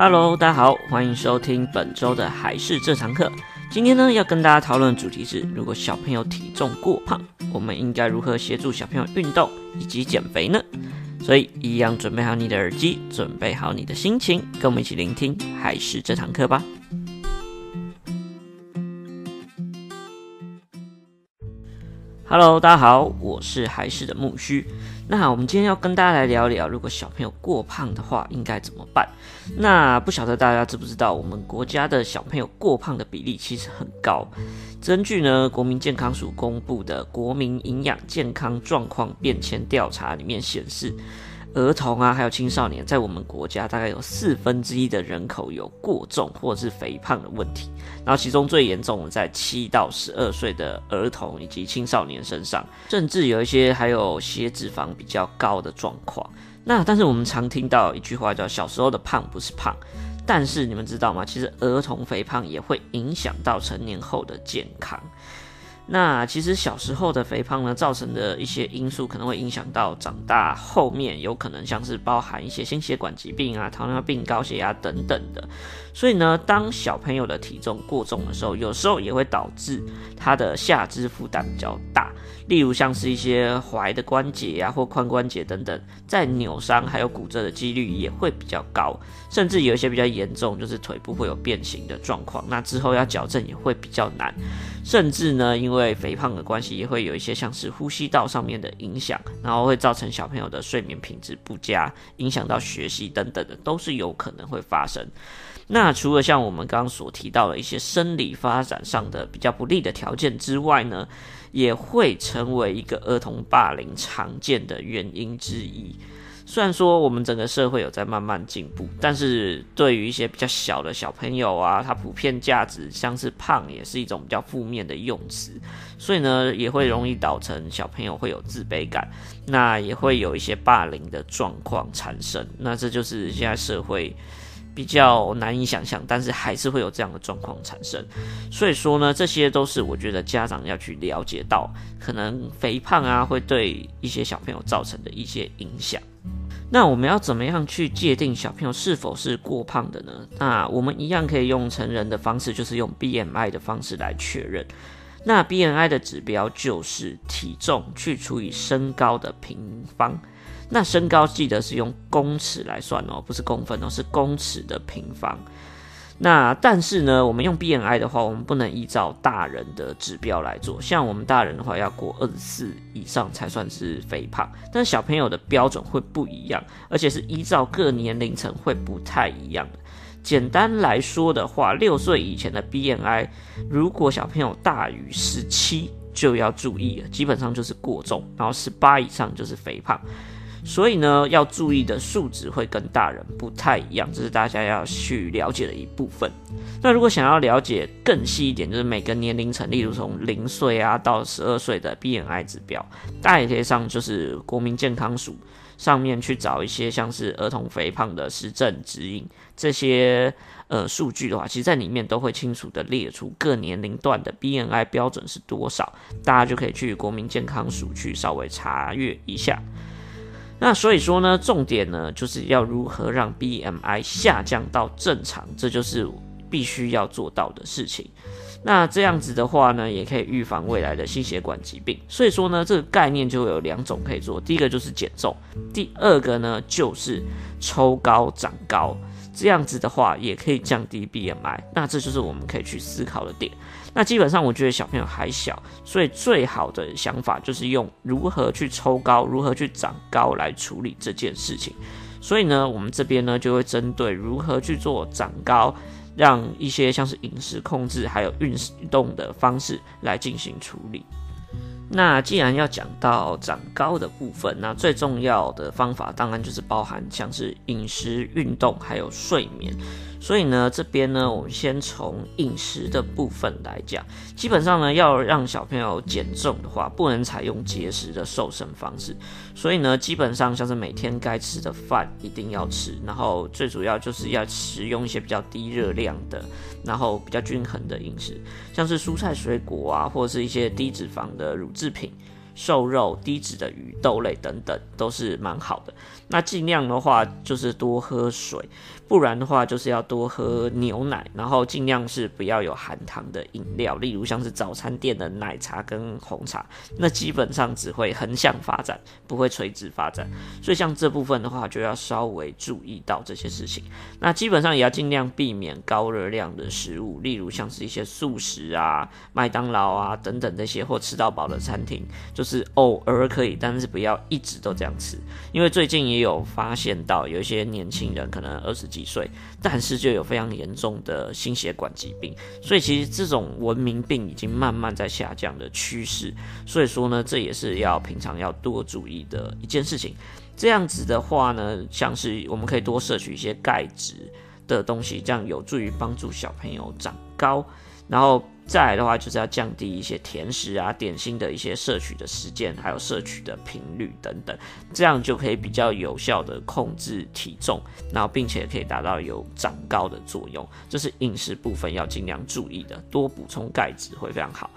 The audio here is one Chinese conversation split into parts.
Hello，大家好，欢迎收听本周的还是这堂课。今天呢，要跟大家讨论的主题是：如果小朋友体重过胖，我们应该如何协助小朋友运动以及减肥呢？所以，一样准备好你的耳机，准备好你的心情，跟我们一起聆听还是这堂课吧。Hello，大家好，我是还是的木须。那我们今天要跟大家来聊聊，如果小朋友过胖的话，应该怎么办？那不晓得大家知不知道，我们国家的小朋友过胖的比例其实很高。根据呢国民健康署公布的《国民营养健康状况变迁调查》里面显示。儿童啊，还有青少年，在我们国家大概有四分之一的人口有过重或者是肥胖的问题。然后其中最严重的在七到十二岁的儿童以及青少年身上，甚至有一些还有血脂肪比较高的状况。那但是我们常听到一句话叫“小时候的胖不是胖”，但是你们知道吗？其实儿童肥胖也会影响到成年后的健康。那其实小时候的肥胖呢，造成的一些因素可能会影响到长大后面，有可能像是包含一些心血管疾病啊、糖尿病、高血压等等的。所以呢，当小朋友的体重过重的时候，有时候也会导致他的下肢负担比较大，例如像是一些踝的关节啊或髋关节等等，在扭伤还有骨折的几率也会比较高，甚至有一些比较严重，就是腿部会有变形的状况，那之后要矫正也会比较难，甚至呢，因为肥胖的关系，也会有一些像是呼吸道上面的影响，然后会造成小朋友的睡眠品质不佳，影响到学习等等的，都是有可能会发生。那除了像我们刚刚所提到的一些生理发展上的比较不利的条件之外呢，也会成为一个儿童霸凌常见的原因之一。虽然说我们整个社会有在慢慢进步，但是对于一些比较小的小朋友啊，他普遍价值像是胖，也是一种比较负面的用词，所以呢，也会容易导成小朋友会有自卑感，那也会有一些霸凌的状况产生。那这就是现在社会比较难以想象，但是还是会有这样的状况产生。所以说呢，这些都是我觉得家长要去了解到，可能肥胖啊会对一些小朋友造成的一些影响。那我们要怎么样去界定小朋友是否是过胖的呢？那我们一样可以用成人的方式，就是用 BMI 的方式来确认。那 BMI 的指标就是体重去除以身高的平方。那身高记得是用公尺来算哦，不是公分哦，是公尺的平方。那但是呢，我们用 BMI 的话，我们不能依照大人的指标来做。像我们大人的话，要过二十四以上才算是肥胖，但小朋友的标准会不一样，而且是依照各年龄层会不太一样。简单来说的话，六岁以前的 BMI，如果小朋友大于十七，就要注意了，基本上就是过重，然后十八以上就是肥胖。所以呢，要注意的数值会跟大人不太一样，这是大家要去了解的一部分。那如果想要了解更细一点，就是每个年龄层，例如从零岁啊到十二岁的 BMI 指标，大家也可以上就是国民健康署上面去找一些像是儿童肥胖的实证指引这些呃数据的话，其实在里面都会清楚的列出各年龄段的 BMI 标准是多少，大家就可以去国民健康署去稍微查阅一下。那所以说呢，重点呢就是要如何让 BMI 下降到正常，这就是必须要做到的事情。那这样子的话呢，也可以预防未来的心血管疾病。所以说呢，这个概念就有两种可以做，第一个就是减重，第二个呢就是抽高长高。这样子的话也可以降低 BMI，那这就是我们可以去思考的点。那基本上我觉得小朋友还小，所以最好的想法就是用如何去抽高、如何去长高来处理这件事情。所以呢，我们这边呢就会针对如何去做长高，让一些像是饮食控制还有运动的方式来进行处理。那既然要讲到长高的部分，那最重要的方法当然就是包含像是饮食、运动还有睡眠。所以呢，这边呢，我们先从饮食的部分来讲。基本上呢，要让小朋友减重的话，不能采用节食的瘦身方式。所以呢，基本上像是每天该吃的饭一定要吃，然后最主要就是要食用一些比较低热量的，然后比较均衡的饮食，像是蔬菜水果啊，或者是一些低脂肪的乳制品。瘦肉、低脂的鱼、豆类等等，都是蛮好的。那尽量的话就是多喝水，不然的话就是要多喝牛奶，然后尽量是不要有含糖的饮料，例如像是早餐店的奶茶跟红茶，那基本上只会横向发展，不会垂直发展。所以像这部分的话，就要稍微注意到这些事情。那基本上也要尽量避免高热量的食物，例如像是一些素食啊、麦当劳啊等等这些，或吃到饱的餐厅，就是偶尔可以，但是不要一直都这样吃，因为最近有发现到有一些年轻人可能二十几岁，但是就有非常严重的心血管疾病，所以其实这种文明病已经慢慢在下降的趋势。所以说呢，这也是要平常要多注意的一件事情。这样子的话呢，像是我们可以多摄取一些钙质的东西，这样有助于帮助小朋友长高，然后。再来的话，就是要降低一些甜食啊、点心的一些摄取的时间，还有摄取的频率等等，这样就可以比较有效的控制体重，然后并且可以达到有长高的作用。这是饮食部分要尽量注意的，多补充钙质会非常好。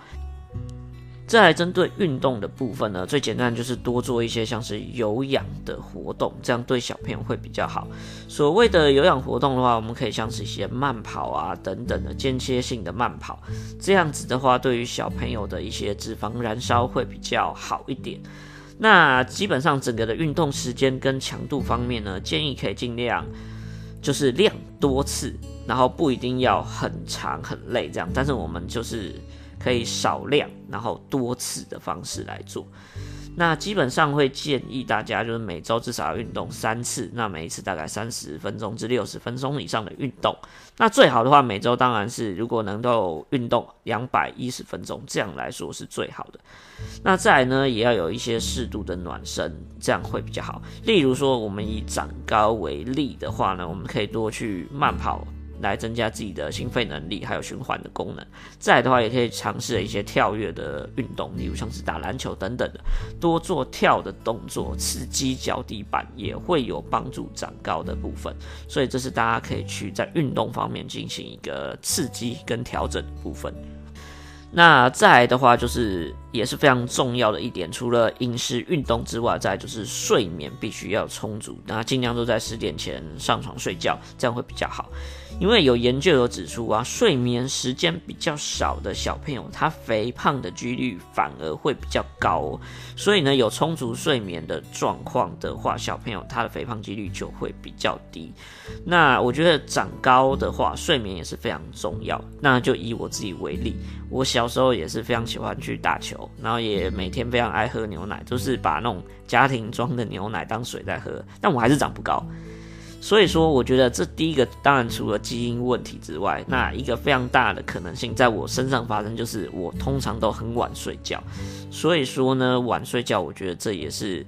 再来针对运动的部分呢，最简单就是多做一些像是有氧的活动，这样对小朋友会比较好。所谓的有氧活动的话，我们可以像是一些慢跑啊等等的间歇性的慢跑，这样子的话，对于小朋友的一些脂肪燃烧会比较好一点。那基本上整个的运动时间跟强度方面呢，建议可以尽量就是量多次，然后不一定要很长很累这样，但是我们就是。可以少量，然后多次的方式来做。那基本上会建议大家，就是每周至少要运动三次，那每一次大概三十分钟至六十分钟以上的运动。那最好的话，每周当然是如果能够运动两百一十分钟，这样来说是最好的。那再来呢，也要有一些适度的暖身，这样会比较好。例如说，我们以长高为例的话呢，我们可以多去慢跑。来增加自己的心肺能力，还有循环的功能。再的话，也可以尝试一些跳跃的运动，例如像是打篮球等等的，多做跳的动作，刺激脚底板，也会有帮助长高的部分。所以这是大家可以去在运动方面进行一个刺激跟调整的部分。那再来的话，就是也是非常重要的一点，除了饮食、运动之外，再就是睡眠必须要充足，那尽量都在十点前上床睡觉，这样会比较好。因为有研究有指出啊，睡眠时间比较少的小朋友，他肥胖的几率反而会比较高。所以呢，有充足睡眠的状况的话，小朋友他的肥胖几率就会比较低。那我觉得长高的话，睡眠也是非常重要。那就以我自己为例，我小时候也是非常喜欢去打球，然后也每天非常爱喝牛奶，就是把那种家庭装的牛奶当水在喝，但我还是长不高。所以说，我觉得这第一个当然除了基因问题之外，那一个非常大的可能性在我身上发生，就是我通常都很晚睡觉。所以说呢，晚睡觉，我觉得这也是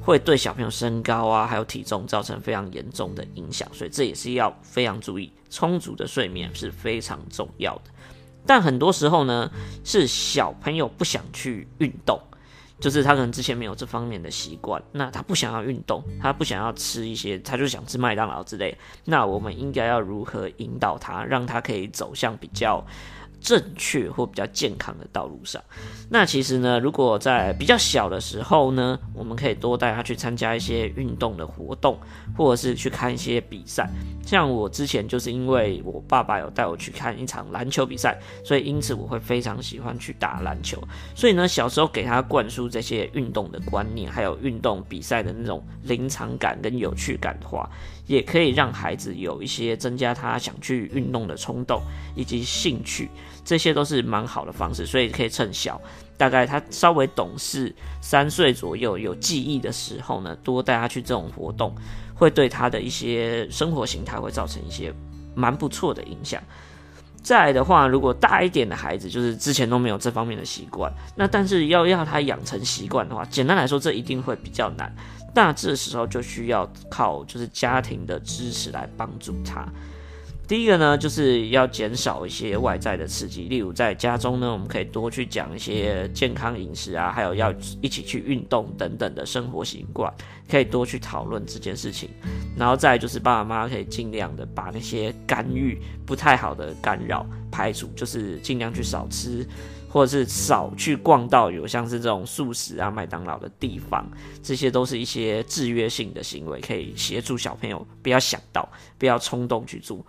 会对小朋友身高啊，还有体重造成非常严重的影响。所以这也是要非常注意，充足的睡眠是非常重要的。但很多时候呢，是小朋友不想去运动。就是他可能之前没有这方面的习惯，那他不想要运动，他不想要吃一些，他就想吃麦当劳之类。那我们应该要如何引导他，让他可以走向比较正确或比较健康的道路上，那其实呢，如果在比较小的时候呢，我们可以多带他去参加一些运动的活动，或者是去看一些比赛。像我之前就是因为我爸爸有带我去看一场篮球比赛，所以因此我会非常喜欢去打篮球。所以呢，小时候给他灌输这些运动的观念，还有运动比赛的那种临场感跟有趣感的话，也可以让孩子有一些增加他想去运动的冲动以及兴趣。这些都是蛮好的方式，所以可以趁小，大概他稍微懂事，三岁左右有记忆的时候呢，多带他去这种活动，会对他的一些生活形态会造成一些蛮不错的影响。再来的话，如果大一点的孩子，就是之前都没有这方面的习惯，那但是要要他养成习惯的话，简单来说，这一定会比较难。那这时候就需要靠就是家庭的支持来帮助他。第一个呢，就是要减少一些外在的刺激，例如在家中呢，我们可以多去讲一些健康饮食啊，还有要一起去运动等等的生活习惯，可以多去讨论这件事情。然后再就是爸爸妈妈可以尽量的把那些干预不太好的干扰排除，就是尽量去少吃或者是少去逛到有像是这种素食啊、麦当劳的地方，这些都是一些制约性的行为，可以协助小朋友不要想到，不要冲动去做。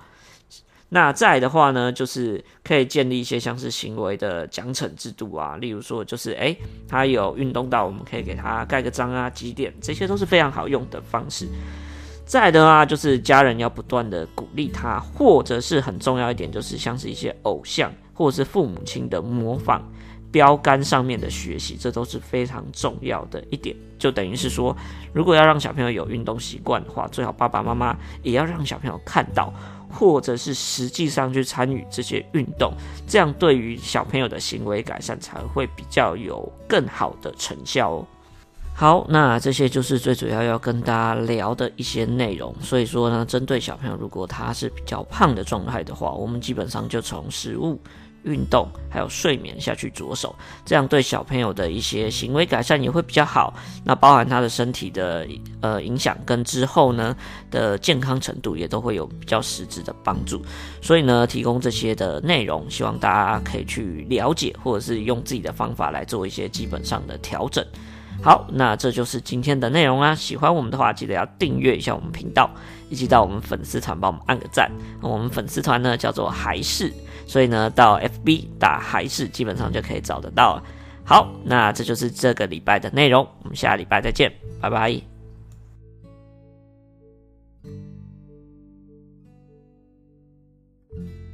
那再的话呢，就是可以建立一些像是行为的奖惩制度啊，例如说就是诶，他有运动到，我们可以给他盖个章啊，几点，这些都是非常好用的方式。再的话，就是家人要不断的鼓励他，或者是很重要一点，就是像是一些偶像或者是父母亲的模仿标杆上面的学习，这都是非常重要的一点。就等于是说，如果要让小朋友有运动习惯的话，最好爸爸妈妈也要让小朋友看到。或者是实际上去参与这些运动，这样对于小朋友的行为改善才会比较有更好的成效哦。好，那这些就是最主要要跟大家聊的一些内容。所以说呢，针对小朋友，如果他是比较胖的状态的话，我们基本上就从食物。运动还有睡眠下去着手，这样对小朋友的一些行为改善也会比较好。那包含他的身体的呃影响跟之后呢的健康程度也都会有比较实质的帮助。所以呢，提供这些的内容，希望大家可以去了解，或者是用自己的方法来做一些基本上的调整。好，那这就是今天的内容啦。喜欢我们的话，记得要订阅一下我们频道，以及到我们粉丝团帮我们按个赞。我们粉丝团呢叫做还是。所以呢，到 FB 打还是，基本上就可以找得到了。好，那这就是这个礼拜的内容，我们下礼拜再见，拜拜。